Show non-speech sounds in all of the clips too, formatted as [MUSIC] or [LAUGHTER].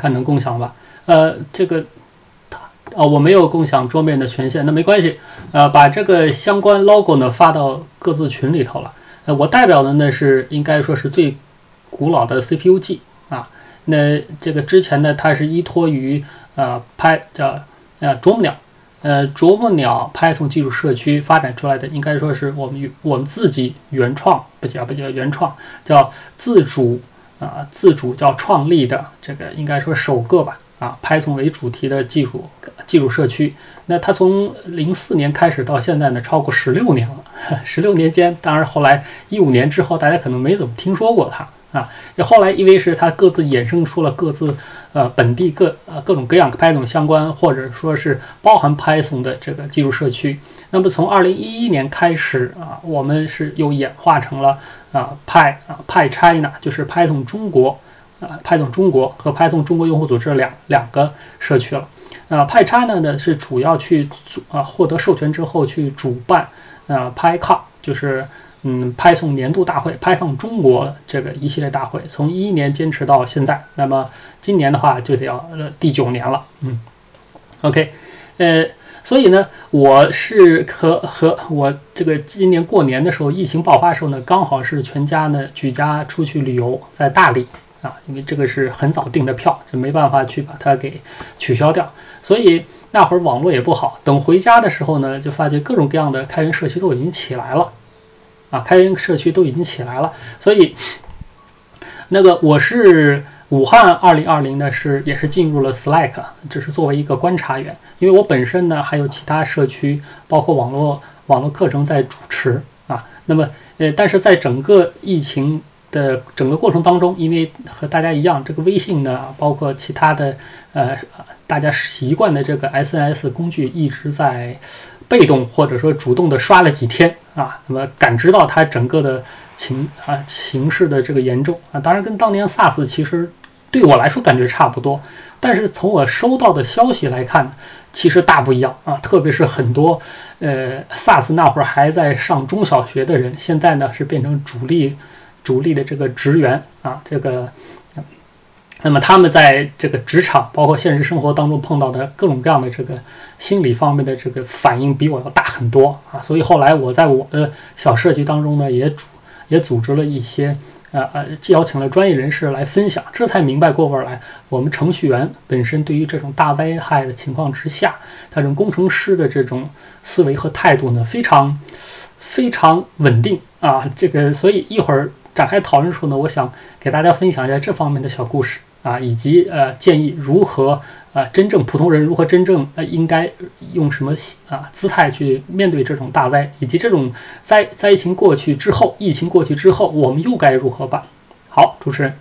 看能共享吧？呃，这个，哦，我没有共享桌面的权限，那没关系。呃，把这个相关 logo 呢发到各自群里头了。呃，我代表的呢是应该说是最古老的 CPU-G 啊。那这个之前呢，它是依托于呃拍叫呃啄木鸟，呃啄木鸟 Python 技术社区发展出来的，应该说是我们我们自己原创，不叫不叫原创，叫自主啊自主叫创立的这个应该说首个吧。啊，Python 为主题的技术技术社区，那它从零四年开始到现在呢，超过十六年了。[LAUGHS] 十六年间，当然后来一五年之后，大家可能没怎么听说过它啊。也后来因为是它各自衍生出了各自呃本地各呃各种各样 Python 相关或者说是包含 Python 的这个技术社区。那么从二零一一年开始啊，我们是又演化成了啊派啊派 China，就是 Python 中国。啊，Python 中国和 Python 中国用户组织两两个社区了。啊，PyChina 呢是主要去主啊获得授权之后去主办啊 PyCon，就是嗯 Python 年度大会，Python 中国这个一系列大会，从一一年坚持到现在，那么今年的话就得要呃第九年了。嗯，OK，呃，所以呢，我是和和我这个今年过年的时候，疫情爆发的时候呢，刚好是全家呢举家出去旅游，在大理。啊，因为这个是很早订的票，就没办法去把它给取消掉，所以那会儿网络也不好。等回家的时候呢，就发觉各种各样的开源社区都已经起来了，啊，开源社区都已经起来了。所以那个我是武汉二零二零呢，是也是进入了 Slack，只是作为一个观察员，因为我本身呢还有其他社区，包括网络网络课程在主持啊。那么呃，但是在整个疫情。的整个过程当中，因为和大家一样，这个微信呢，包括其他的呃，大家习惯的这个 SNS 工具一直在被动或者说主动的刷了几天啊，那么感知到它整个的情啊形势的这个严重啊，当然跟当年 SARS 其实对我来说感觉差不多，但是从我收到的消息来看，其实大不一样啊，特别是很多呃 SARS 那会儿还在上中小学的人，现在呢是变成主力。主力的这个职员啊，这个，那么他们在这个职场，包括现实生活当中碰到的各种各样的这个心理方面的这个反应，比我要大很多啊。所以后来我在我的小社区当中呢，也组也组织了一些呃呃，邀请了专业人士来分享，这才明白过味儿来。我们程序员本身对于这种大灾害的情况之下，他这种工程师的这种思维和态度呢，非常非常稳定啊。这个所以一会儿。展开讨论的时候呢，我想给大家分享一下这方面的小故事啊，以及呃建议如何啊真正普通人如何真正呃应该用什么啊姿态去面对这种大灾，以及这种灾灾情过去之后，疫情过去之后，我们又该如何办？好，主持人。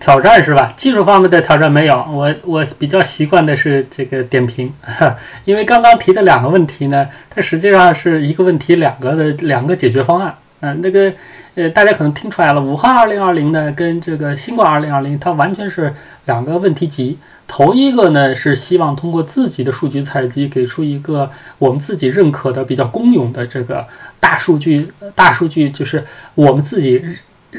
挑战是吧？技术方面的挑战没有，我我比较习惯的是这个点评，[LAUGHS] 因为刚刚提的两个问题呢，它实际上是一个问题两个的两个解决方案。嗯，那个呃，大家可能听出来了，武汉二零二零呢跟这个新冠二零二零，它完全是两个问题集。头一个呢是希望通过自己的数据采集，给出一个我们自己认可的比较公允的这个大数据，大数据就是我们自己。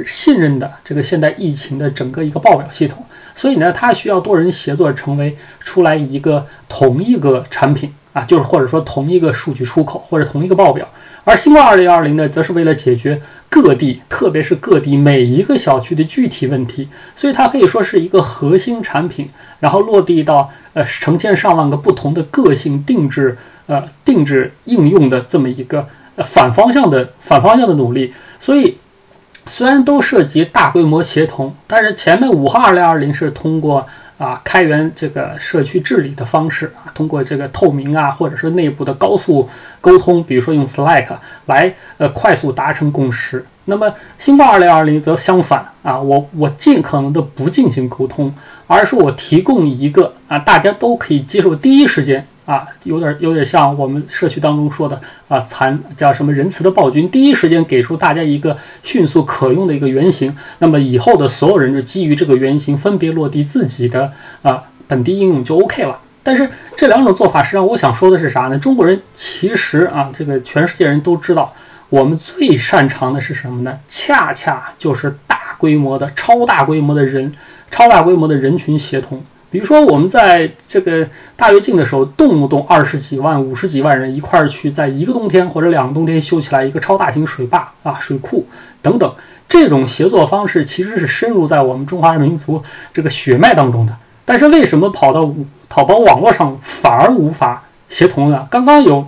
信任的这个现代疫情的整个一个报表系统，所以呢，它需要多人协作成为出来一个同一个产品啊，就是或者说同一个数据出口或者同一个报表。而新冠二零二零呢，则是为了解决各地，特别是各地每一个小区的具体问题，所以它可以说是一个核心产品，然后落地到呃成千上万个不同的个性定制呃定制应用的这么一个反方向的反方向的努力，所以。虽然都涉及大规模协同，但是前面五号二零二零是通过啊开源这个社区治理的方式啊，通过这个透明啊，或者是内部的高速沟通，比如说用 Slack 来呃快速达成共识。那么新冠二零二零则相反啊，我我尽可能的不进行沟通，而是我提供一个啊大家都可以接受第一时间。啊，有点有点像我们社区当中说的啊，残叫什么仁慈的暴君，第一时间给出大家一个迅速可用的一个原型，那么以后的所有人就基于这个原型分别落地自己的啊本地应用就 OK 了。但是这两种做法实际上我想说的是啥呢？中国人其实啊，这个全世界人都知道，我们最擅长的是什么呢？恰恰就是大规模的、超大规模的人、超大规模的人群协同。比如说，我们在这个大跃进的时候，动不动二十几万、五十几万人一块儿去，在一个冬天或者两个冬天修起来一个超大型水坝啊、水库等等，这种协作方式其实是深入在我们中华民族这个血脉当中的。但是为什么跑到淘宝网络上反而无法协同呢？刚刚有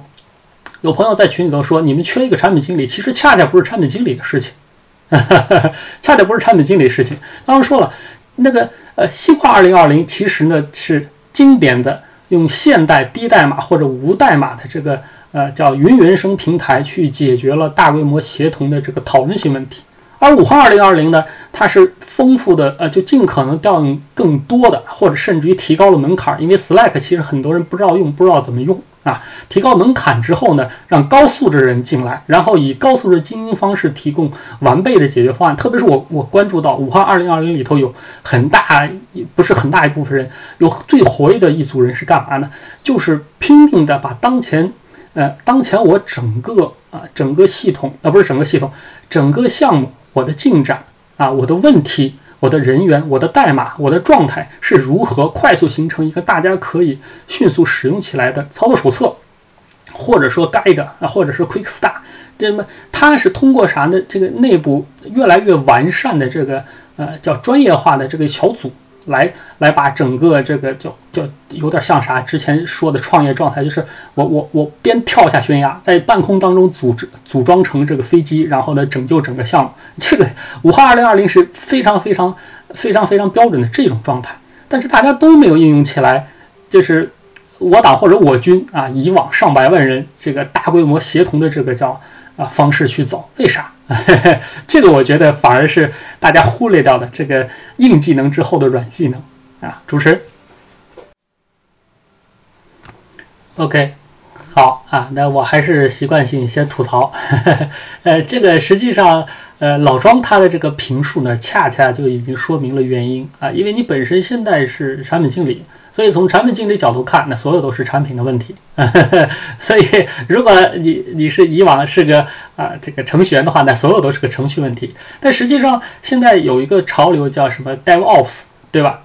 有朋友在群里头说，你们缺一个产品经理，其实恰恰不是产品经理的事情，[LAUGHS] 恰恰不是产品经理的事情。刚刚说了那个。呃，西化二零二零其实呢是经典的用现代低代码或者无代码的这个呃叫云原生平台去解决了大规模协同的这个讨论性问题，而武汉二零二零呢，它是丰富的呃就尽可能调用更多的或者甚至于提高了门槛，因为 Slack 其实很多人不知道用，不知道怎么用。啊，提高门槛之后呢，让高素质人进来，然后以高素质经营方式提供完备的解决方案。特别是我我关注到武汉二零二零里头有很大不是很大一部分人，有最活跃的一组人是干嘛呢？就是拼命的把当前呃当前我整个啊整个系统啊不是整个系统整个项目我的进展啊我的问题。我的人员、我的代码、我的状态是如何快速形成一个大家可以迅速使用起来的操作手册，或者说 Guide 啊，或者是 Quick Start，那么它是通过啥呢？这个内部越来越完善的这个呃叫专业化的这个小组。来来把整个这个就就有点像啥之前说的创业状态，就是我我我边跳下悬崖，在半空当中组织组装成这个飞机，然后呢拯救整个项目。[LAUGHS] 这个武汉二零二零是非常非常非常非常标准的这种状态，但是大家都没有应用起来，就是我党或者我军啊，以往上百万人这个大规模协同的这个叫啊方式去走，为啥？[LAUGHS] 这个我觉得反而是大家忽略掉的这个硬技能之后的软技能啊，主持。OK，好啊，那我还是习惯性先吐槽，[LAUGHS] 呃，这个实际上呃老庄他的这个评述呢，恰恰就已经说明了原因啊，因为你本身现在是产品经理。所以从产品经理角度看，那所有都是产品的问题。[LAUGHS] 所以如果你你是以往是个啊这个程序员的话，那所有都是个程序问题。但实际上现在有一个潮流叫什么 DevOps，对吧？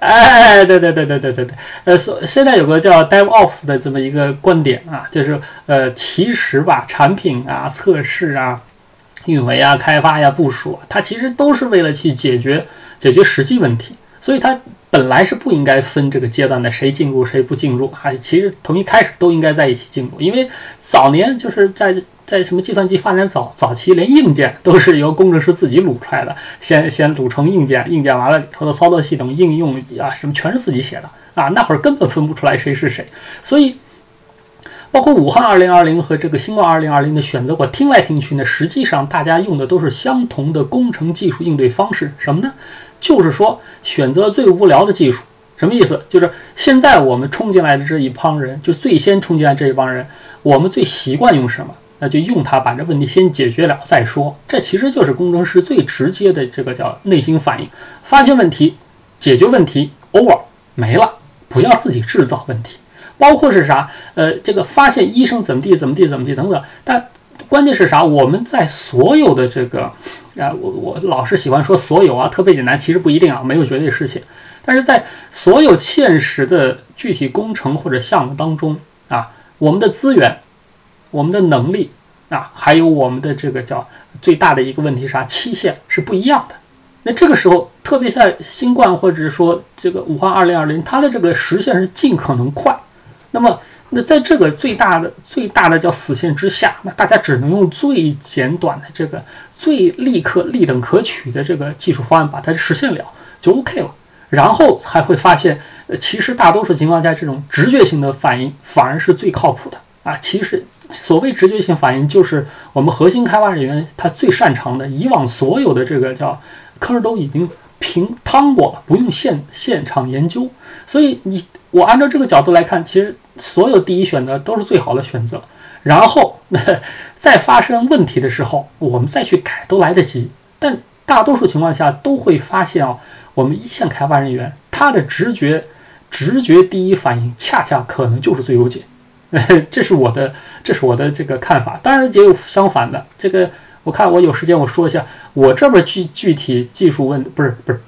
哎，对对对对对对对。呃，所现在有个叫 DevOps 的这么一个观点啊，就是呃其实吧，产品啊、测试啊、运维啊、开发呀、部署，它其实都是为了去解决解决实际问题。所以它本来是不应该分这个阶段的，谁进入谁不进入啊？其实从一开始都应该在一起进入，因为早年就是在在什么计算机发展早早期，连硬件都是由工程师自己撸出来的，先先组成硬件，硬件完了里头的操作系统、应用啊什么全是自己写的啊，那会儿根本分不出来谁是谁。所以，包括武汉二零二零和这个新冠二零二零的选择，我听来听去呢，实际上大家用的都是相同的工程技术应对方式，什么呢？就是说，选择最无聊的技术，什么意思？就是现在我们冲进来的这一帮人，就最先冲进来这一帮人，我们最习惯用什么？那就用它把这问题先解决了再说。这其实就是工程师最直接的这个叫内心反应：发现问题，解决问题，over 没了，不要自己制造问题。包括是啥？呃，这个发现医生怎么地怎么地怎么地等等，但。关键是啥？我们在所有的这个，啊，我我老是喜欢说所有啊，特别简单，其实不一定啊，没有绝对事情。但是在所有现实的具体工程或者项目当中啊，我们的资源、我们的能力啊，还有我们的这个叫最大的一个问题啥？期限是不一样的。那这个时候，特别在新冠或者说这个武汉二零二零，它的这个实现是尽可能快。那么。那在这个最大的、最大的叫死线之下，那大家只能用最简短的这个、最立刻、立等可取的这个技术方案把它实现了，就 OK 了。然后才会发现，呃，其实大多数情况下，这种直觉性的反应反而是最靠谱的啊。其实所谓直觉性反应，就是我们核心开发人员他最擅长的。以往所有的这个叫坑都已经平趟过了，不用现现场研究。所以你我按照这个角度来看，其实。所有第一选择都是最好的选择，然后 [LAUGHS] 在发生问题的时候，我们再去改都来得及。但大多数情况下都会发现哦，我们一线开发人员他的直觉、直觉第一反应恰恰可能就是最优解 [LAUGHS] 这是我的，这是我的这个看法。当然也有相反的，这个我看我有时间我说一下，我这边具具体技术问不是不是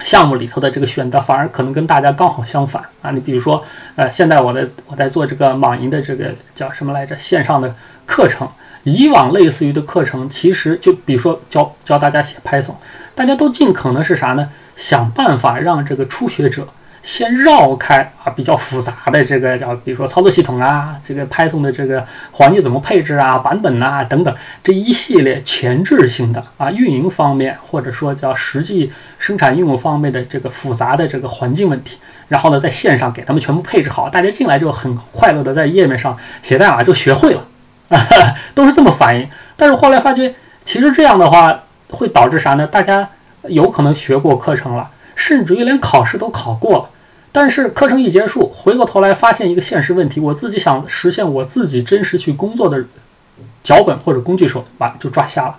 项目里头的这个选择，反而可能跟大家刚好相反啊。你比如说，呃，现在我在我在做这个网银的这个叫什么来着线上的课程，以往类似于的课程，其实就比如说教教大家写 Python，大家都尽可能是啥呢？想办法让这个初学者。先绕开啊，比较复杂的这个叫，比如说操作系统啊，这个 Python 的这个环境怎么配置啊，版本呐等等这一系列前置性的啊，运营方面或者说叫实际生产应用方面的这个复杂的这个环境问题，然后呢，在线上给他们全部配置好，大家进来就很快乐的在页面上写代码就学会了，啊 [LAUGHS] 都是这么反应。但是后来发觉，其实这样的话会导致啥呢？大家有可能学过课程了，甚至于连考试都考过了。但是课程一结束，回过头来发现一个现实问题，我自己想实现我自己真实去工作的脚本或者工具时候，完就抓瞎了，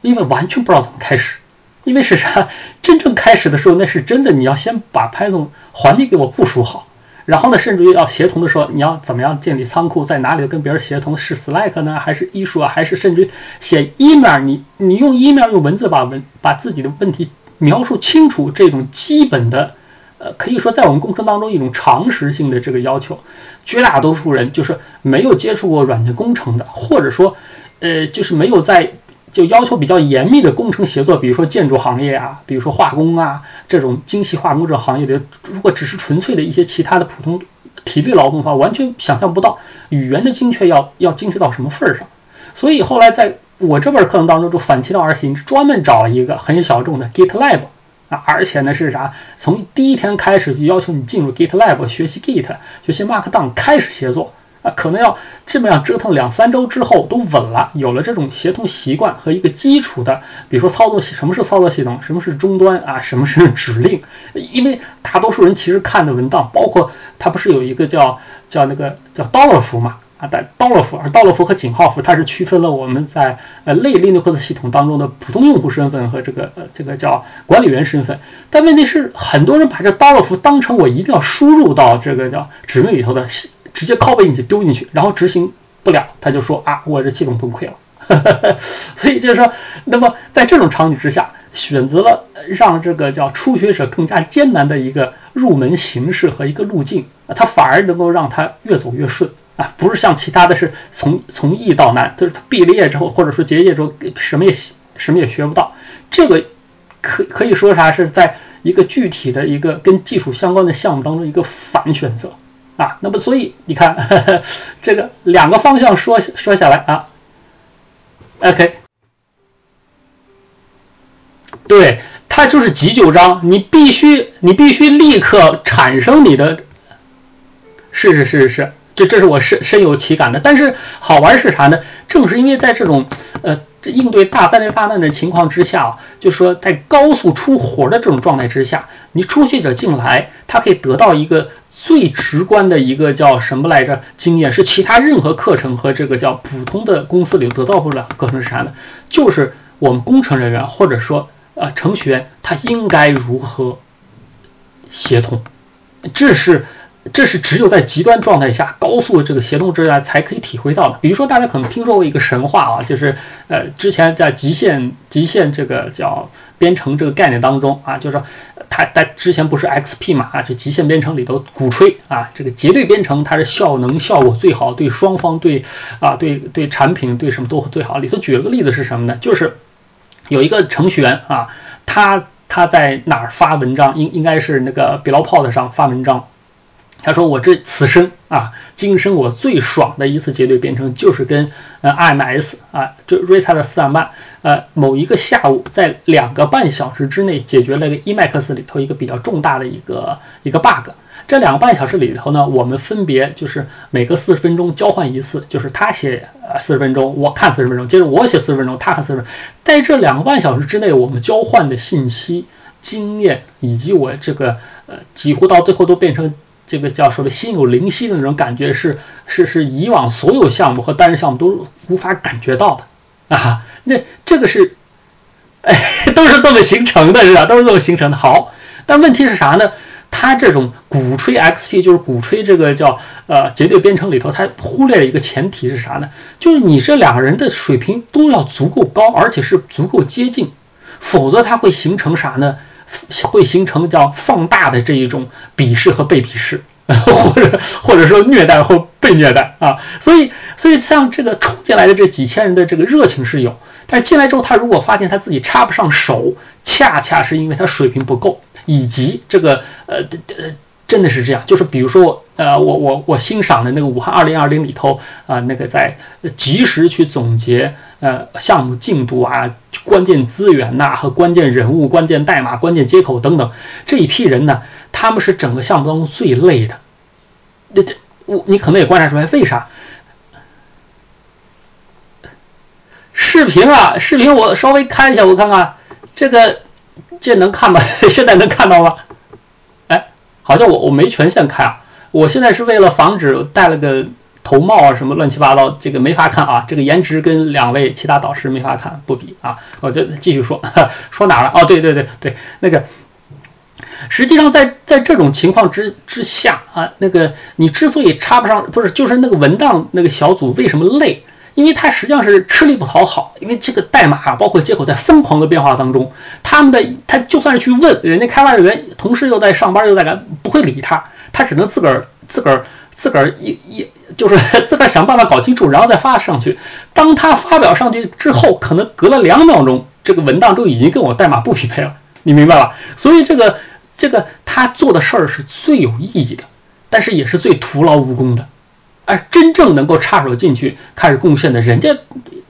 因为完全不知道怎么开始。因为是啥？真正开始的时候，那是真的，你要先把 Python 环境给我部署好，然后呢，甚至于要协同的时候，你要怎么样建立仓库，在哪里跟别人协同？是 Slack 呢，还是艺术啊？还是甚至于写 email？你你用 email 用文字把文把自己的问题描述清楚，这种基本的。呃，可以说在我们工程当中一种常识性的这个要求，绝大多数人就是没有接触过软件工程的，或者说，呃，就是没有在就要求比较严密的工程协作，比如说建筑行业啊，比如说化工啊这种精细化工这行业的，如果只是纯粹的一些其他的普通体力劳动的话，完全想象不到语言的精确要要精确到什么份儿上。所以后来在我这本课程当中就反其道而行，专门找了一个很小众的 GitLab。啊，而且呢是啥？从第一天开始就要求你进入 GitLab 学习 Git，学习 Markdown，开始协作啊，可能要基本上折腾两三周之后都稳了，有了这种协同习惯和一个基础的，比如说操作系什么是操作系统，什么是终端啊，什么是指令？因为大多数人其实看的文档，包括它不是有一个叫叫那个叫 Dollar 符嘛？啊，但道洛符，而道洛符和井号符，它是区分了我们在呃类 Linux 系统当中的普通用户身份和这个呃这个叫管理员身份。但问题是，很多人把这道洛符当成我一定要输入到这个叫指令里头的，直接拷贝进去丢进去，然后执行不了，他就说啊，我这系统崩溃了。[LAUGHS] 所以就是说，那么在这种场景之下，选择了让这个叫初学者更加艰难的一个入门形式和一个路径，它反而能够让他越走越顺。啊，不是像其他的是从从易到难，就是他毕了业之后，或者说结业之后，什么也什么也学不到。这个可可以说啥是在一个具体的一个跟技术相关的项目当中一个反选择啊。那么所以你看呵呵 [LAUGHS] 这个两个方向说说下来啊，OK，对，它就是急救章，你必须你必须立刻产生你的，是是是是。这这是我深深有体感的，但是好玩是啥呢？正是因为在这种呃应对大灾大难的情况之下，就说在高速出活的这种状态之下，你初学者进来，他可以得到一个最直观的一个叫什么来着经验，是其他任何课程和这个叫普通的公司里得到不了课程是啥呢？就是我们工程人员或者说呃程序员他应该如何协同，这是。这是只有在极端状态下、高速的这个协同之下才可以体会到的。比如说，大家可能听说过一个神话啊，就是呃，之前在极限极限这个叫编程这个概念当中啊，就是说它它之前不是 XP 嘛啊，这极限编程里头鼓吹啊，这个结对编程它是效能效果最好，对双方对啊对对产品对什么都最好。里头举了个例子是什么呢？就是有一个程序员啊，他他在哪儿发文章？应应该是那个 BlogPod 上发文章。他说：“我这此生啊，今生我最爽的一次结对编程，就是跟呃 IMS 啊，就 Reta 的四点半，呃，某一个下午，在两个半小时之内解决了个 Emacs 里头一个比较重大的一个一个 bug。这两个半小时里头呢，我们分别就是每隔四十分钟交换一次，就是他写呃四十分钟，我看四十分钟，接着我写四十分钟，他看四十分钟。在这两个半小时之内，我们交换的信息、经验以及我这个呃，几乎到最后都变成。”这个叫什么心有灵犀的那种感觉，是是是以往所有项目和单人项目都无法感觉到的啊！那这个是，哎，都是这么形成的，是吧？都是这么形成的。好，但问题是啥呢？他这种鼓吹 XP 就是鼓吹这个叫呃结对编程里头，他忽略了一个前提是啥呢？就是你这两个人的水平都要足够高，而且是足够接近，否则他会形成啥呢？会形成叫放大的这一种鄙视和被鄙视，[LAUGHS] 或者或者说虐待或被虐待啊。所以所以像这个冲进来的这几千人的这个热情是有，但是进来之后他如果发现他自己插不上手，恰恰是因为他水平不够。以及这个呃呃，真的是这样，就是比如说呃，我我我欣赏的那个武汉二零二零里头啊，那个在及时去总结呃项目进度啊、关键资源呐和关键人物、关键代码、关键接口等等这一批人呢，他们是整个项目当中最累的。那这我你可能也观察出来，为啥？视频啊，视频我稍微看一下，我看看这个。这能看吗？[LAUGHS] 现在能看到吗？好像我我没权限开啊。我现在是为了防止戴了个头帽啊什么乱七八糟，这个没法看啊。这个颜值跟两位其他导师没法看，不比啊。我就继续说，[LAUGHS] 说哪了？哦，对对对对，那个，实际上在在这种情况之之下啊，那个你之所以插不上，不是就是那个文档那个小组为什么累？因为他实际上是吃力不讨好，因为这个代码包括接口在疯狂的变化当中，他们的他就算是去问人家开发人员，同事又在上班又在干，不会理他，他只能自个儿自个儿自个儿一一就是 [LAUGHS] 自个儿想办法搞清楚，然后再发上去。当他发表上去之后，可能隔了两秒钟，这个文档都已经跟我代码不匹配了，你明白吧？所以这个这个他做的事儿是最有意义的，但是也是最徒劳无功的。哎，真正能够插手进去开始贡献的，人家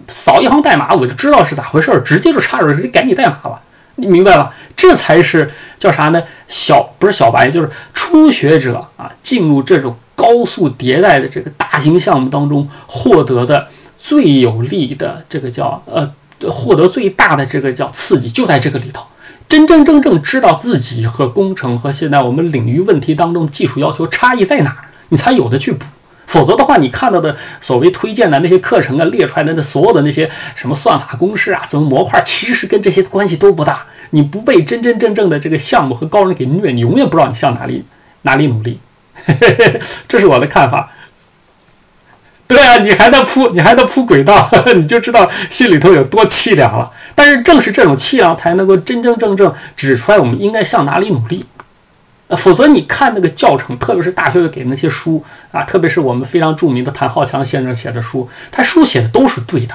扫一行代码，我就知道是咋回事，直接就插手直接改你代码了，你明白吧？这才是叫啥呢？小不是小白，就是初学者啊，进入这种高速迭代的这个大型项目当中，获得的最有利的这个叫呃，获得最大的这个叫刺激，就在这个里头。真真正正知道自己和工程和现在我们领域问题当中技术要求差异在哪，你才有的去补。否则的话，你看到的所谓推荐的那些课程啊，列出来的那所有的那些什么算法公式啊，什么模块，其实跟这些关系都不大。你不被真真正正的这个项目和高人给虐，你永远不知道你向哪里哪里努力。[LAUGHS] 这是我的看法。对啊，你还在铺，你还在铺轨道，[LAUGHS] 你就知道心里头有多凄凉了。但是正是这种凄凉，才能够真真正正指出来我们应该向哪里努力。否则你看那个教程，特别是大学给那些书啊，特别是我们非常著名的谭浩强先生写的书，他书写的都是对的，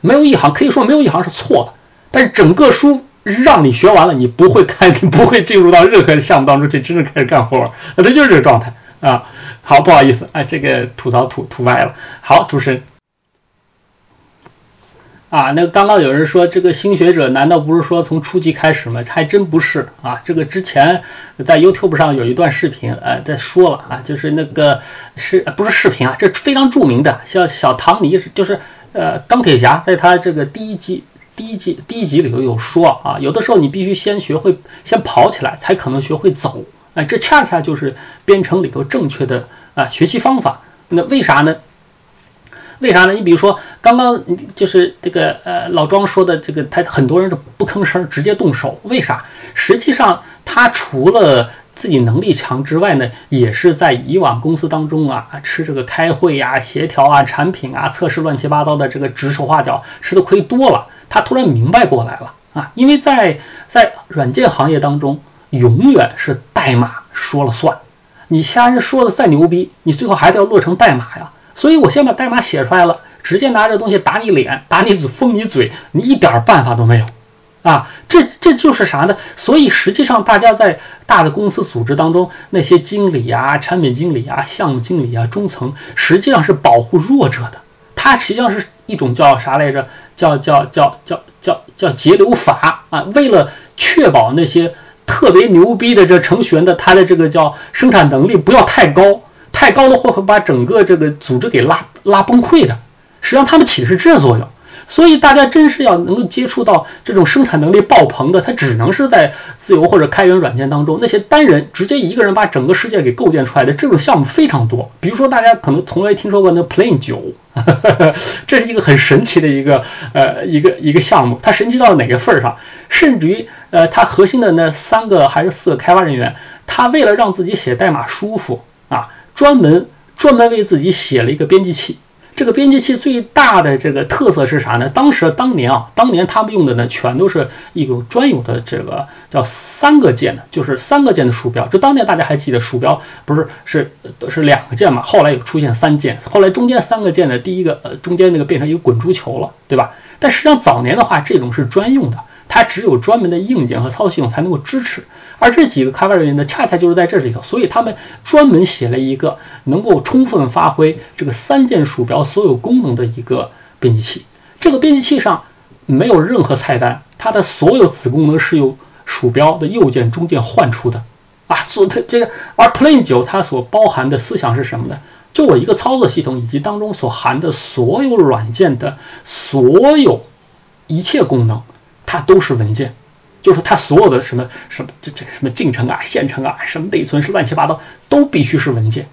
没有一行可以说没有一行是错的。但是整个书让你学完了，你不会看，你不会进入到任何的项目当中去真正开始干活，那就是这个状态啊。好，不好意思，哎，这个吐槽吐吐歪了。好，主持人。啊，那刚刚有人说这个新学者难道不是说从初级开始吗？还真不是啊。这个之前在 YouTube 上有一段视频，呃，在说了啊，就是那个是不是视频啊？这非常著名的，像小唐尼，就是呃钢铁侠，在他这个第一集第一集第一集里头有说啊，有的时候你必须先学会先跑起来，才可能学会走。哎，这恰恰就是编程里头正确的啊学习方法。那为啥呢？为啥呢？你比如说，刚刚就是这个呃老庄说的这个，他很多人是不吭声，直接动手。为啥？实际上他除了自己能力强之外呢，也是在以往公司当中啊吃这个开会呀、协调啊、产品啊、测试乱七八糟的这个指手画脚吃的亏多了。他突然明白过来了啊，因为在在软件行业当中，永远是代码说了算。你其他人说的再牛逼，你最后还得要落成代码呀。所以我先把代码写出来了，直接拿这东西打你脸，打你嘴，封你嘴，你一点办法都没有啊！这这就是啥呢？所以实际上大家在大的公司组织当中，那些经理啊、产品经理啊、项目经理啊、中层，实际上是保护弱者的。它实际上是一种叫啥来着？叫叫叫叫叫叫节流阀啊！为了确保那些特别牛逼的这程序员的他的这个叫生产能力不要太高。太高的货会把整个这个组织给拉拉崩溃的，实际上他们起的是这作用。所以大家真是要能够接触到这种生产能力爆棚的，它只能是在自由或者开源软件当中。那些单人直接一个人把整个世界给构建出来的这种项目非常多。比如说大家可能从来听说过那 Plane 九，[LAUGHS] 这是一个很神奇的一个呃一个一个项目。它神奇到哪个份儿上？甚至于呃，它核心的那三个还是四个开发人员，他为了让自己写代码舒服啊，专门专门为自己写了一个编辑器。这个编辑器最大的这个特色是啥呢？当时当年啊，当年他们用的呢，全都是一种专有的这个叫三个键的，就是三个键的鼠标。就当年大家还记得，鼠标不是是是两个键嘛？后来有出现三键，后来中间三个键的第一个呃中间那个变成一个滚珠球了，对吧？但实际上早年的话，这种是专用的，它只有专门的硬件和操作系统才能够支持。而这几个开发人员呢，恰恰就是在这里头，所以他们专门写了一个能够充分发挥这个三键鼠标所有功能的一个编辑器。这个编辑器上没有任何菜单，它的所有子功能是由鼠标的右键、中键换出的啊。所它这个，而 Plane 九它所包含的思想是什么呢？就我一个操作系统以及当中所含的所有软件的所有一切功能，它都是文件。就是它所有的什么什么这这个什么进程啊、线程啊、什么内存是乱七八糟，都必须是文件。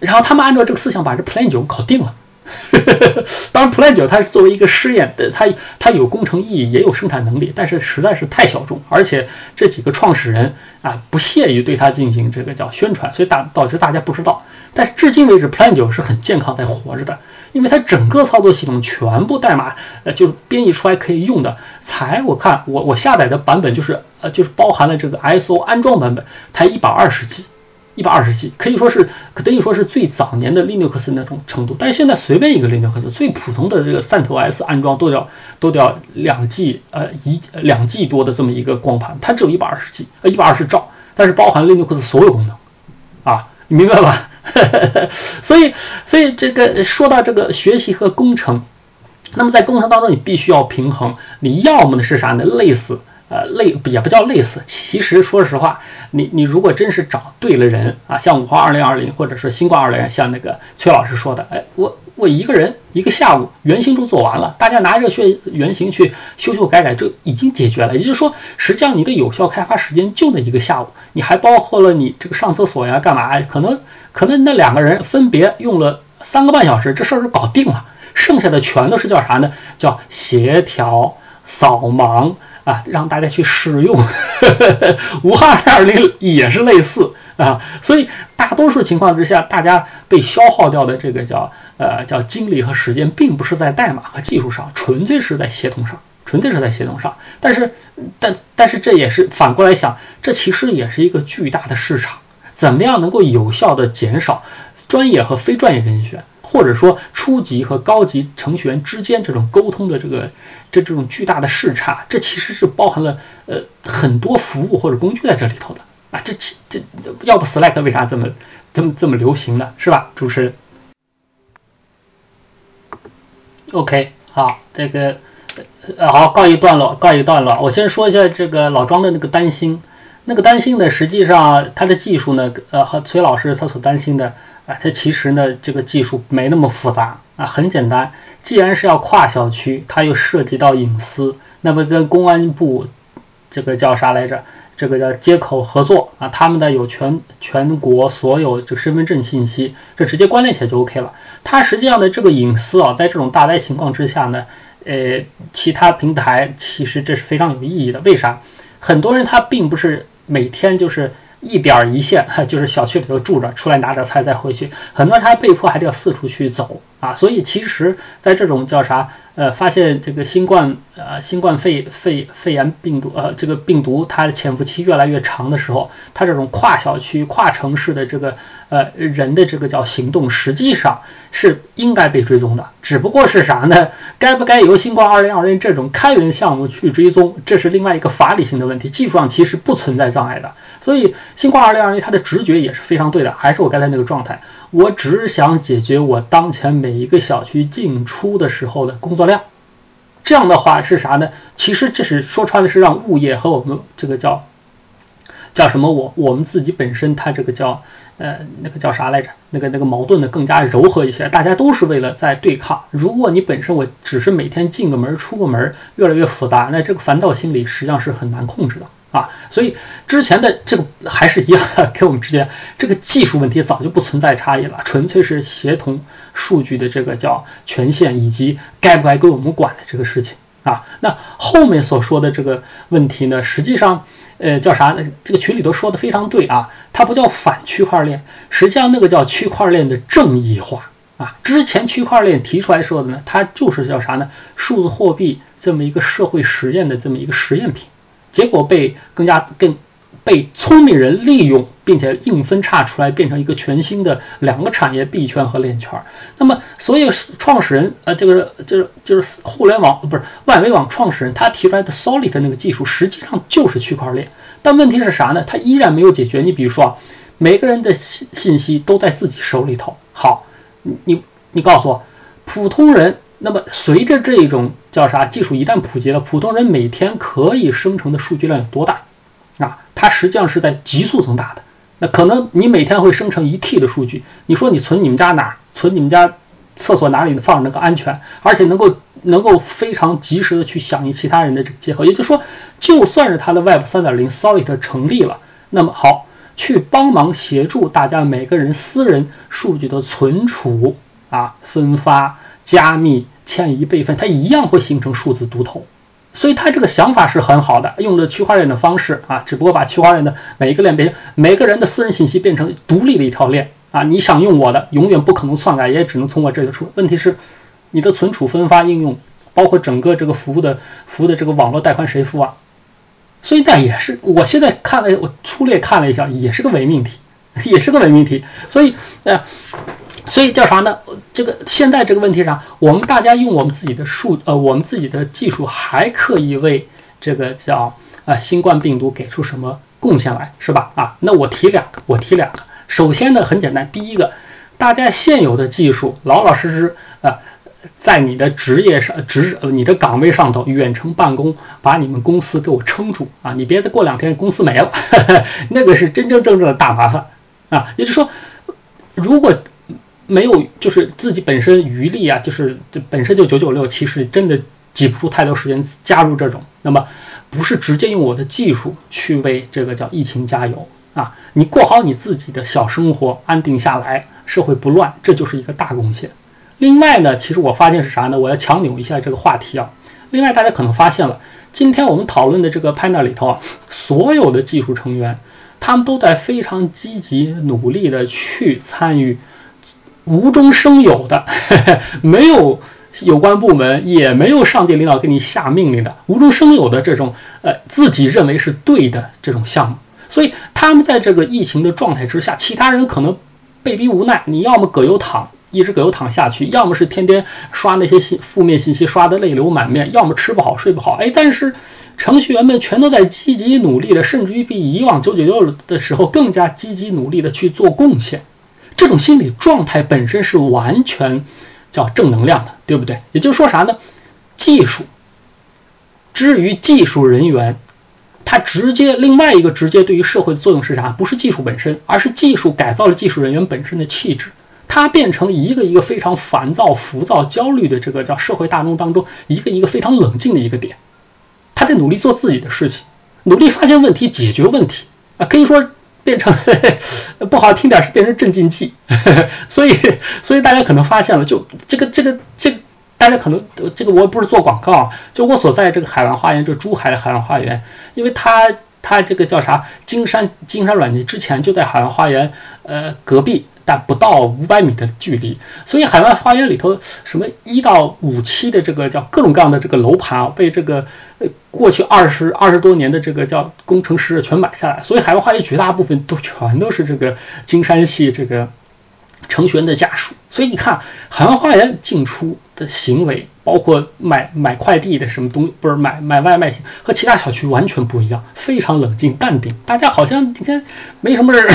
然后他们按照这个思想把这 Plane 九搞定了。[LAUGHS] 当然，Plane 九它是作为一个试验的，它它有工程意义，也有生产能力，但是实在是太小众，而且这几个创始人啊不屑于对它进行这个叫宣传，所以大导致大家不知道。但是至今为止，Plane 九是很健康在活着的。因为它整个操作系统全部代码，呃，就是编译出来可以用的。才我看我我下载的版本就是，呃，就是包含了这个 ISO 安装版本，才一百二十 G，一百二十 G，可以说是可等于说是最早年的 Linux 那种程度。但是现在随便一个 Linux 最普通的这个 CentOS 安装都要都要两 G，呃，一两 G 多的这么一个光盘，它只有一百二十 G，呃，一百二十兆，但是包含 Linux 所有功能，啊，你明白吧？[LAUGHS] 所以，所以这个说到这个学习和工程，那么在工程当中，你必须要平衡。你要么的是啥呢？累死，呃，累也不叫累死。其实说实话，你你如果真是找对了人啊，像五号二零二零，或者是新冠二零，像那个崔老师说的，哎，我。我一个人一个下午原型都做完了，大家拿热血原型去修修改改，就已经解决了。也就是说，实际上你的有效开发时间就那一个下午，你还包括了你这个上厕所呀、干嘛？可能可能那两个人分别用了三个半小时，这事儿就搞定了。剩下的全都是叫啥呢？叫协调、扫盲啊，让大家去试用。[LAUGHS] 五号二零也是类似啊，所以大多数情况之下，大家被消耗掉的这个叫。呃，叫精力和时间，并不是在代码和技术上，纯粹是在协同上，纯粹是在协同上。但是，但但是这也是反过来想，这其实也是一个巨大的市场。怎么样能够有效的减少专业和非专业人选，或者说初级和高级程序员之间这种沟通的这个这这种巨大的视差？这其实是包含了呃很多服务或者工具在这里头的啊。这其这要不 Slack 为啥这么这么这么流行呢？是吧，主持人？OK，好，这个呃好，告一段落，告一段落。我先说一下这个老庄的那个担心，那个担心呢，实际上他的技术呢，呃和崔老师他所担心的啊，他其实呢这个技术没那么复杂啊，很简单。既然是要跨小区，它又涉及到隐私，那么跟公安部这个叫啥来着？这个叫接口合作啊，他们的有全全国所有这个身份证信息，这直接关联起来就 OK 了。它实际上的这个隐私啊，在这种大灾情况之下呢，呃，其他平台其实这是非常有意义的。为啥？很多人他并不是每天就是一点一线，[LAUGHS] 就是小区里头住着，出来拿着菜再回去。很多人他被迫还得要四处去走啊。所以其实，在这种叫啥？呃，发现这个新冠呃新冠肺肺肺炎病毒呃这个病毒它的潜伏期越来越长的时候，它这种跨小区、跨城市的这个呃人的这个叫行动，实际上是应该被追踪的。只不过是啥呢？[LAUGHS] 该不该由新冠二零二零这种开源项目去追踪，这是另外一个法理性的问题。技术上其实不存在障碍的。所以新冠二零二零它的直觉也是非常对的，还是我刚才那个状态。我只想解决我当前每一个小区进出的时候的工作量，这样的话是啥呢？其实这是说穿了是让物业和我们这个叫叫什么？我我们自己本身它这个叫呃那个叫啥来着？那个那个矛盾的更加柔和一些，大家都是为了在对抗。如果你本身我只是每天进个门出个门，越来越复杂，那这个烦躁心理实际上是很难控制的。啊，所以之前的这个还是一样，[LAUGHS] 跟我们之间这个技术问题早就不存在差异了，纯粹是协同数据的这个叫权限以及该不该归我们管的这个事情啊。那后面所说的这个问题呢，实际上呃叫啥呢？这个群里头说的非常对啊，它不叫反区块链，实际上那个叫区块链的正义化啊。之前区块链提出来说的呢，它就是叫啥呢？数字货币这么一个社会实验的这么一个实验品。结果被更加更被聪明人利用，并且硬分叉出来，变成一个全新的两个产业币圈和链圈。那么，所有创始人呃，这个就是就是互联网不是外围网创始人，他提出来的 Solid 那个技术，实际上就是区块链。但问题是啥呢？他依然没有解决。你比如说啊，每个人的信信息都在自己手里头。好，你你你告诉我，普通人。那么，随着这种叫啥技术一旦普及了，普通人每天可以生成的数据量有多大？啊，它实际上是在急速增大的。那可能你每天会生成一 T 的数据，你说你存你们家哪？存你们家厕所哪里放那个安全？而且能够能够非常及时的去响应其他人的这个接口。也就是说，就算是它的 Web 3.0 Solid 成立了，那么好，去帮忙协助大家每个人私人数据的存储啊、分发。加密、迁移、备份，它一样会形成数字独头，所以他这个想法是很好的，用的区块链的方式啊，只不过把区块链的每一个链变成，每个人的私人信息变成独立的一条链啊，你想用我的，永远不可能篡改，也只能从我这里出。问题是，你的存储、分发、应用，包括整个这个服务的服务的这个网络带宽谁付啊？所以那也是，我现在看了，我粗略看了一下，也是个伪命题，[LAUGHS] 也是个伪命题。所以呃。所以叫啥呢？这个现在这个问题上，我们大家用我们自己的数呃，我们自己的技术，还可以为这个叫啊新冠病毒给出什么贡献来，是吧？啊，那我提两个，我提两个。首先呢，很简单，第一个，大家现有的技术，老老实实啊，在你的职业上职你的岗位上头远程办公，把你们公司给我撑住啊！你别再过两天公司没了，[LAUGHS] 那个是真真正正的大麻烦啊！也就是说，如果没有，就是自己本身余力啊，就是这本身就九九六，其实真的挤不出太多时间加入这种。那么不是直接用我的技术去为这个叫疫情加油啊，你过好你自己的小生活，安定下来，社会不乱，这就是一个大贡献。另外呢，其实我发现是啥呢？我要强扭一下这个话题啊。另外大家可能发现了，今天我们讨论的这个 panel 里头啊，所有的技术成员，他们都在非常积极努力的去参与。无中生有的，[LAUGHS] 没有有关部门，也没有上级领导给你下命令的，无中生有的这种，呃，自己认为是对的这种项目。所以他们在这个疫情的状态之下，其他人可能被逼无奈，你要么葛优躺，一直葛优躺下去，要么是天天刷那些信负面信息，刷的泪流满面，要么吃不好睡不好。哎，但是程序员们全都在积极努力的，甚至于比以往九九六的时候更加积极努力的去做贡献。这种心理状态本身是完全叫正能量的，对不对？也就是说啥呢？技术至于技术人员，他直接另外一个直接对于社会的作用是啥？不是技术本身，而是技术改造了技术人员本身的气质，他变成一个一个非常烦躁、浮躁、焦虑的这个叫社会大众当中一个一个非常冷静的一个点，他在努力做自己的事情，努力发现问题、解决问题啊，可以说。变成 [LAUGHS] 不好听点是变成镇静剂，[LAUGHS] 所以所以大家可能发现了，就这个这个这个大家可能这个我不是做广告，就我所在这个海湾花园，就珠海的海湾花园，因为它它这个叫啥金山金山软件之前就在海湾花园呃隔壁。但不到五百米的距离，所以海外花园里头什么一到五期的这个叫各种各样的这个楼盘啊，被这个呃过去二十二十多年的这个叫工程师全买下来，所以海外花园绝大部分都全都是这个金山系这个程序员的家属。所以你看海外花园进出的行为，包括买买快递的什么东西，不是买买外卖和其他小区完全不一样，非常冷静淡定，大家好像你看没什么人。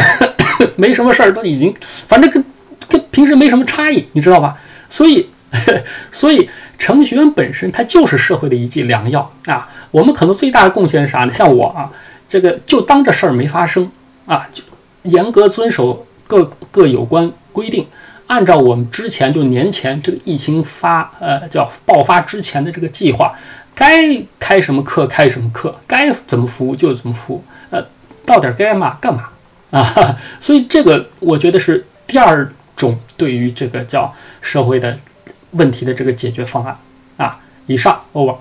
[LAUGHS] 没什么事儿，都已经，反正跟跟平时没什么差异，你知道吧？所以，[LAUGHS] 所以程序员本身他就是社会的一剂良药啊。我们可能最大的贡献是啥呢？像我啊，这个就当这事儿没发生啊，就严格遵守各各有关规定，按照我们之前就年前这个疫情发呃叫爆发之前的这个计划，该开什么课开什么课，该怎么服务就怎么服务，呃，到点该嘛干嘛啊，[LAUGHS] 所以这个我觉得是第二种对于这个叫社会的问题的这个解决方案啊。以上，over。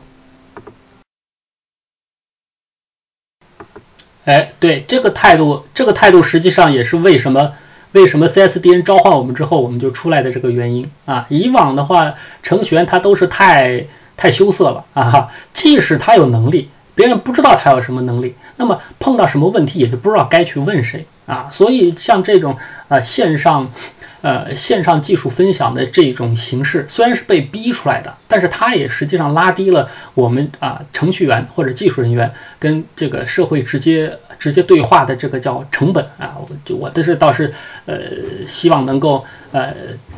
哎，对这个态度，这个态度实际上也是为什么为什么 CSDN 召唤我们之后我们就出来的这个原因啊。以往的话，程序员他都是太太羞涩了啊，即使他有能力，别人不知道他有什么能力，那么碰到什么问题也就不知道该去问谁啊。所以像这种啊线上。呃，线上技术分享的这种形式虽然是被逼出来的，但是它也实际上拉低了我们啊程序员或者技术人员跟这个社会直接直接对话的这个叫成本啊。就我的是倒是呃希望能够呃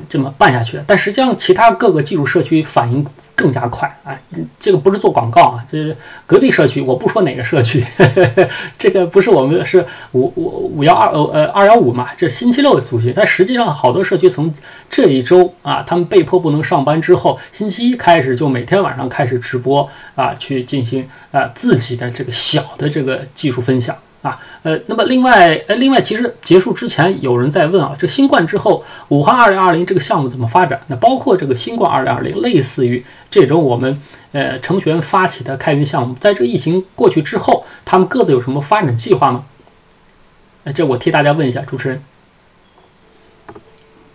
这么办下去，但实际上其他各个技术社区反应更加快啊。这个不是做广告啊，就是隔壁社区，我不说哪个社区，[LAUGHS] 这个不是我们是五五五幺二呃二幺五嘛，这星期六的组群，但实际上好。多社区从这一周啊，他们被迫不能上班之后，星期一开始就每天晚上开始直播啊，去进行啊自己的这个小的这个技术分享啊。呃，那么另外呃，另外其实结束之前有人在问啊，这新冠之后武汉二零二零这个项目怎么发展？那包括这个新冠二零二零，类似于这种我们呃程序员发起的开源项目，在这疫情过去之后，他们各自有什么发展计划吗？那这我替大家问一下主持人。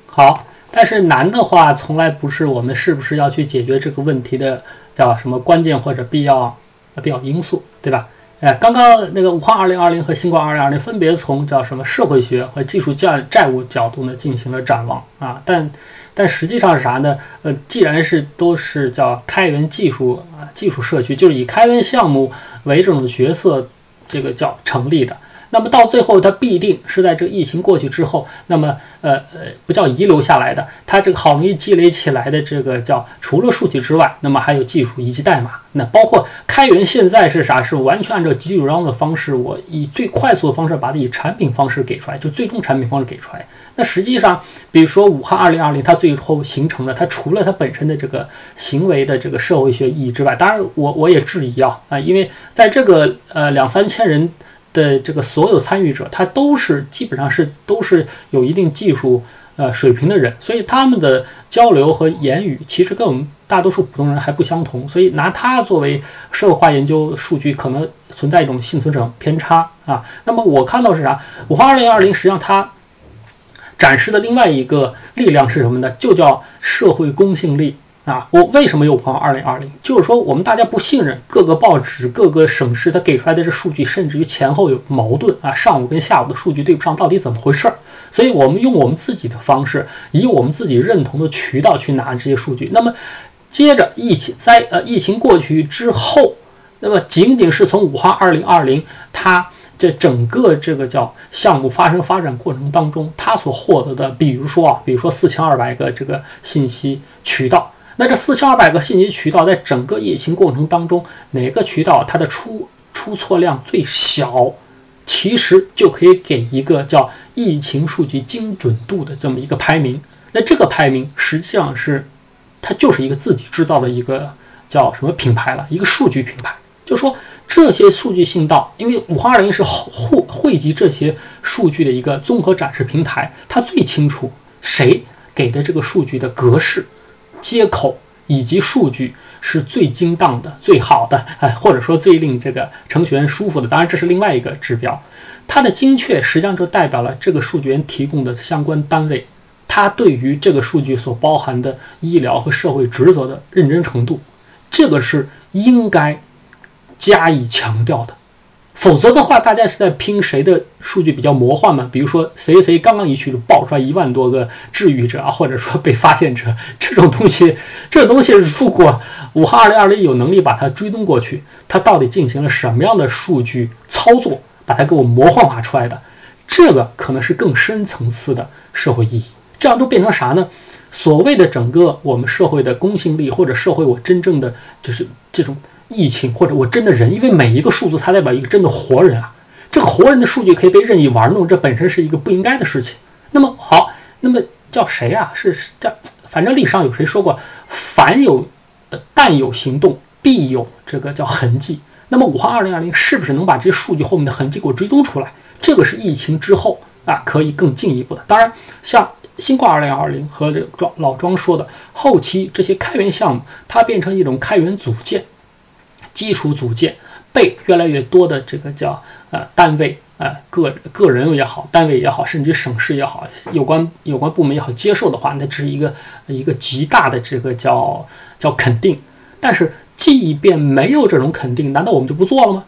好，但是难的话，从来不是我们是不是要去解决这个问题的叫什么关键或者必要必要因素，对吧？哎，刚刚那个武汉二零二零和新冠二零二零分别从叫什么社会学和技术债债务角度呢进行了展望啊，但但实际上是啥呢？呃，既然是都是叫开源技术啊技术社区，就是以开源项目为这种角色，这个叫成立的。那么到最后，它必定是在这个疫情过去之后，那么呃呃，不叫遗留下来的，它这个好容易积累起来的这个叫除了数据之外，那么还有技术以及代码。那包括开源现在是啥？是完全按照基础上的方式，我以最快速的方式把它以产品方式给出来，就最终产品方式给出来。那实际上，比如说武汉二零二零，它最后形成了，它除了它本身的这个行为的这个社会学意义之外，当然我我也质疑啊啊，因为在这个呃两三千人。的这个所有参与者，他都是基本上是都是有一定技术呃水平的人，所以他们的交流和言语其实跟我们大多数普通人还不相同，所以拿它作为社会化研究数据，可能存在一种幸存者偏差啊。那么我看到是啥？五花二零二零实际上它展示的另外一个力量是什么呢？就叫社会公信力。啊，我为什么有朋友二零二零？就是说我们大家不信任各个报纸、各个省市他给出来的这数据，甚至于前后有矛盾啊，上午跟下午的数据对不上，到底怎么回事儿？所以我们用我们自己的方式，以我们自己认同的渠道去拿这些数据。那么接着疫情在呃疫情过去之后，那么仅仅是从武汉二零二零它。这整个这个叫项目发生发展过程当中，它所获得的，比如说啊，比如说四千二百个这个信息渠道。那这四千二百个信息渠道，在整个疫情过程当中，哪个渠道它的出出错量最小，其实就可以给一个叫疫情数据精准度的这么一个排名。那这个排名实际上是，它就是一个自己制造的一个叫什么品牌了，一个数据品牌。就说这些数据信道，因为五花二零是汇汇集这些数据的一个综合展示平台，它最清楚谁给的这个数据的格式。接口以及数据是最精当的、最好的，哎，[LAUGHS] 或者说最令这个程序员舒服的。当然，这是另外一个指标。它的精确实际上就代表了这个数据源提供的相关单位，它对于这个数据所包含的医疗和社会职责的认真程度，这个是应该加以强调的。否则的话，大家是在拼谁的数据比较魔幻嘛？比如说谁谁刚刚一去就爆出来一万多个治愈者啊，或者说被发现者，这种东西，[LAUGHS] 这东西如果武汉二零二零有能力把它追踪过去，它到底进行了什么样的数据操作，把它给我魔幻化出来的，这个可能是更深层次的社会意义。这样都变成啥呢？所谓的整个我们社会的公信力，或者社会我真正的就是这种。疫情或者我真的人，因为每一个数字它代表一个真的活人啊，这个活人的数据可以被任意玩弄，这本身是一个不应该的事情。那么好，那么叫谁啊？是这，反正历史上有谁说过，凡有呃但有行动，必有这个叫痕迹。那么武汉二零二零是不是能把这些数据后面的痕迹给我追踪出来？这个是疫情之后啊可以更进一步的。当然，像新冠二零二零和这个庄老庄说的，后期这些开源项目它变成一种开源组件、基础组件，被越来越多的这个叫呃单位。呃，个个人也好，单位也好，甚至省市也好，有关有关部门也好，接受的话，那只是一个一个极大的这个叫叫肯定。但是，即便没有这种肯定，难道我们就不做了吗？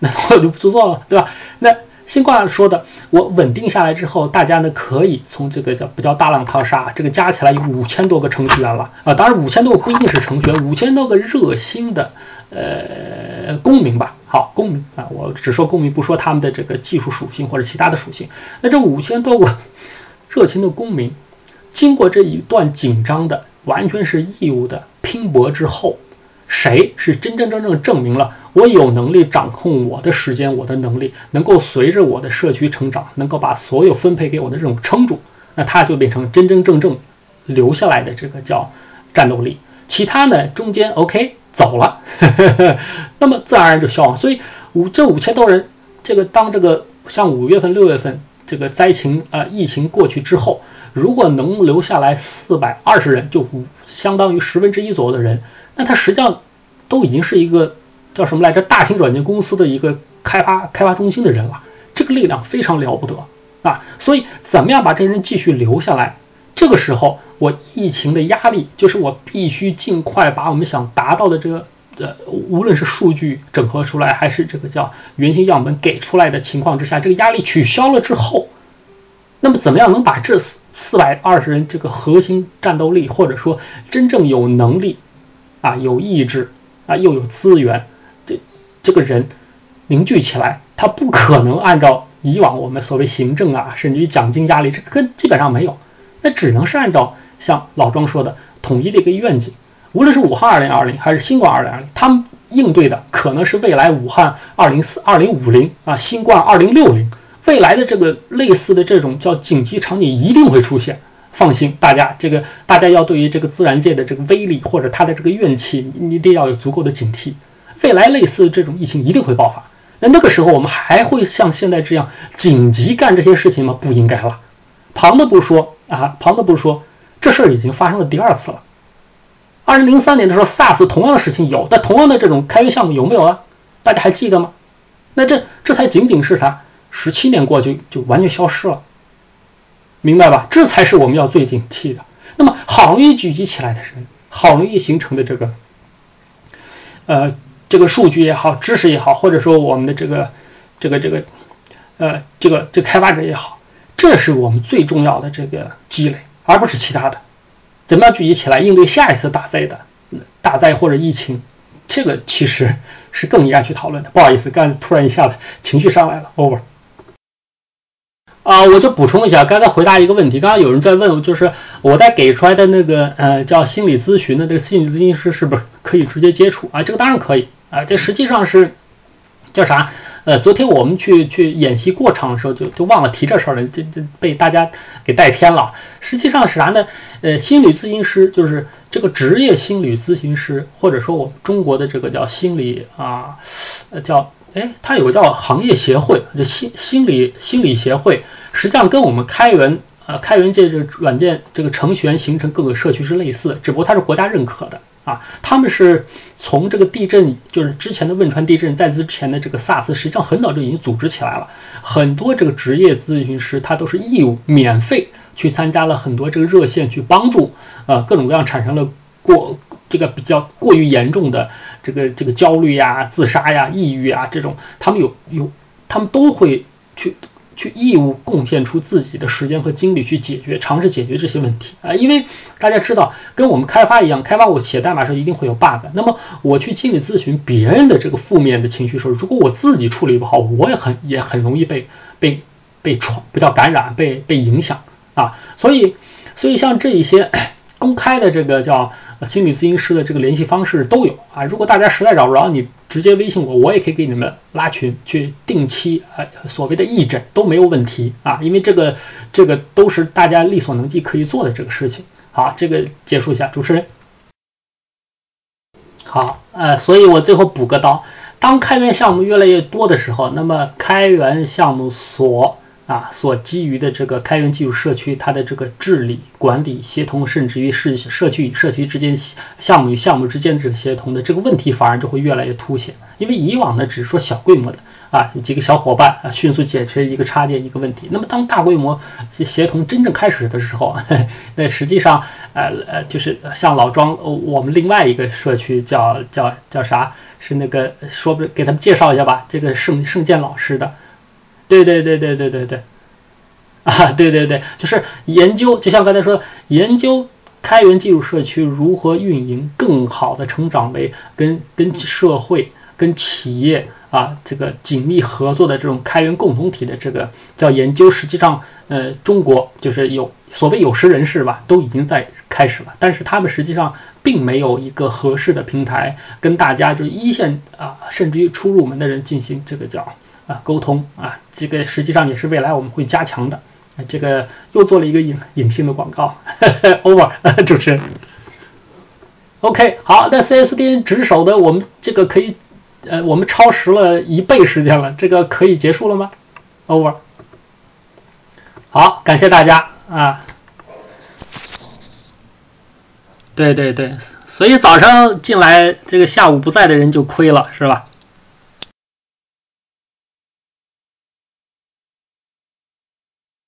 难道我就不做了，对吧？那新冠说的，我稳定下来之后，大家呢可以从这个叫不叫大浪淘沙，这个加起来有五千多个程序员了啊，当然五千多个不一定是程序员，五千多个热心的呃公民吧。好，公民啊，我只说公民，不说他们的这个技术属性或者其他的属性。那这五千多个热情的公民，经过这一段紧张的、完全是义务的拼搏之后，谁是真真正正证明了我有能力掌控我的时间、我的能力，能够随着我的社区成长，能够把所有分配给我的这种撑住，那他就变成真真正正留下来的这个叫战斗力。其他呢，中间 OK。走了，那么自然而然就消亡。所以五这五千多人，这个当这个像五月份、六月份这个灾情啊疫情过去之后，如果能留下来四百二十人，就相当于十分之一左右的人，那他实际上都已经是一个叫什么来着？大型软件公司的一个开发开发中心的人了，这个力量非常了不得啊！所以怎么样把这些人继续留下来？这个时候，我疫情的压力就是我必须尽快把我们想达到的这个呃，无论是数据整合出来，还是这个叫原型样本给出来的情况之下，这个压力取消了之后，那么怎么样能把这四四百二十人这个核心战斗力，或者说真正有能力啊、有意志啊、又有资源这这个人凝聚起来？他不可能按照以往我们所谓行政啊，甚至于奖金压力，这个基本上没有。那只能是按照像老庄说的统一的一个愿景，无论是武汉二零二零还是新冠二零二零，他们应对的可能是未来武汉二零四二零五零啊，新冠二零六零，未来的这个类似的这种叫紧急场景一定会出现。放心，大家这个大家要对于这个自然界的这个威力或者它的这个怨气，你一定要有足够的警惕。未来类似这种疫情一定会爆发。那那个时候我们还会像现在这样紧急干这些事情吗？不应该了。旁的不说啊，旁的不说，这事儿已经发生了第二次了。二零零三年的时候，SARS 同样的事情有，但同样的这种开源项目有没有啊？大家还记得吗？那这这才仅仅是啥？十七年过去就完全消失了，明白吧？这才是我们要最警惕的。那么好容易聚集起来的人，好容易形成的这个呃这个数据也好，知识也好，或者说我们的这个这个这个呃这个这开发者也好。这是我们最重要的这个积累，而不是其他的。怎么样聚集起来应对下一次大灾的大灾或者疫情？这个其实是更应该去讨论的。不好意思，刚才突然一下子情绪上来了。Over。啊，我就补充一下，刚才回答一个问题。刚刚有人在问，就是我在给出来的那个呃叫心理咨询的这个心理咨询师是不是可以直接接触啊？这个当然可以啊，这实际上是叫啥？呃，昨天我们去去演习过场的时候，就就忘了提这事儿了，这这被大家给带偏了。实际上是啥呢？呃，心理咨询师就是这个职业心理咨询师，或者说我们中国的这个叫心理啊，呃叫哎，它有个叫行业协会，这心心理心理协会，实际上跟我们开源呃开源界这软件这个程序员形成各个社区是类似，只不过它是国家认可的。啊，他们是从这个地震，就是之前的汶川地震，在之前的这个 SARS，实际上很早就已经组织起来了。很多这个职业咨询师，他都是义务免费去参加了很多这个热线，去帮助呃各种各样产生了过这个比较过于严重的这个这个焦虑呀、自杀呀、抑郁啊这种，他们有有，他们都会去。去义务贡献出自己的时间和精力去解决，尝试解决这些问题啊！因为大家知道，跟我们开发一样，开发我写代码的时候一定会有 bug。那么我去心理咨询别人的这个负面的情绪时候，如果我自己处理不好，我也很也很容易被被被传，不叫感染，被被影响啊！所以所以像这一些 [COUGHS] 公开的这个叫心理咨询师的这个联系方式都有啊。如果大家实在找不着，你直接微信我，我也可以给你们拉群去定期啊所谓的义诊都没有问题啊，因为这个这个都是大家力所能及可以做的这个事情。好，这个结束一下，主持人。好，呃，所以我最后补个刀，当开源项目越来越多的时候，那么开源项目所啊所基于的这个开源技术社区，它的这个治理、管理、协同，甚至于是社区与社区之间、项目与项目之间的这个协同的这个问题，反而就会越来越凸显，因为以往呢只是说小规模的。啊，几个小伙伴啊，迅速解决一个插件一个问题。那么，当大规模协同真正开始的时候，[LAUGHS] 那实际上，呃呃，就是像老庄，我们另外一个社区叫叫叫啥？是那个说不给他们介绍一下吧？这个盛盛建老师的，对对对对对对对，啊，对对对，就是研究，就像刚才说，研究开源技术社区如何运营，更好的成长为跟跟社会。跟企业啊，这个紧密合作的这种开源共同体的这个叫研究，实际上，呃，中国就是有所谓有识人士吧，都已经在开始了，但是他们实际上并没有一个合适的平台跟大家就是一线啊，甚至于初入门的人进行这个叫啊沟通啊，这个实际上也是未来我们会加强的。啊这个又做了一个隐隐性的广告，[LAUGHS] over 主持人。OK，好，那 CSDN 值守的我们这个可以。呃，我们超时了一倍时间了，这个可以结束了吗？Over。好，感谢大家啊。对对对，所以早上进来这个下午不在的人就亏了，是吧？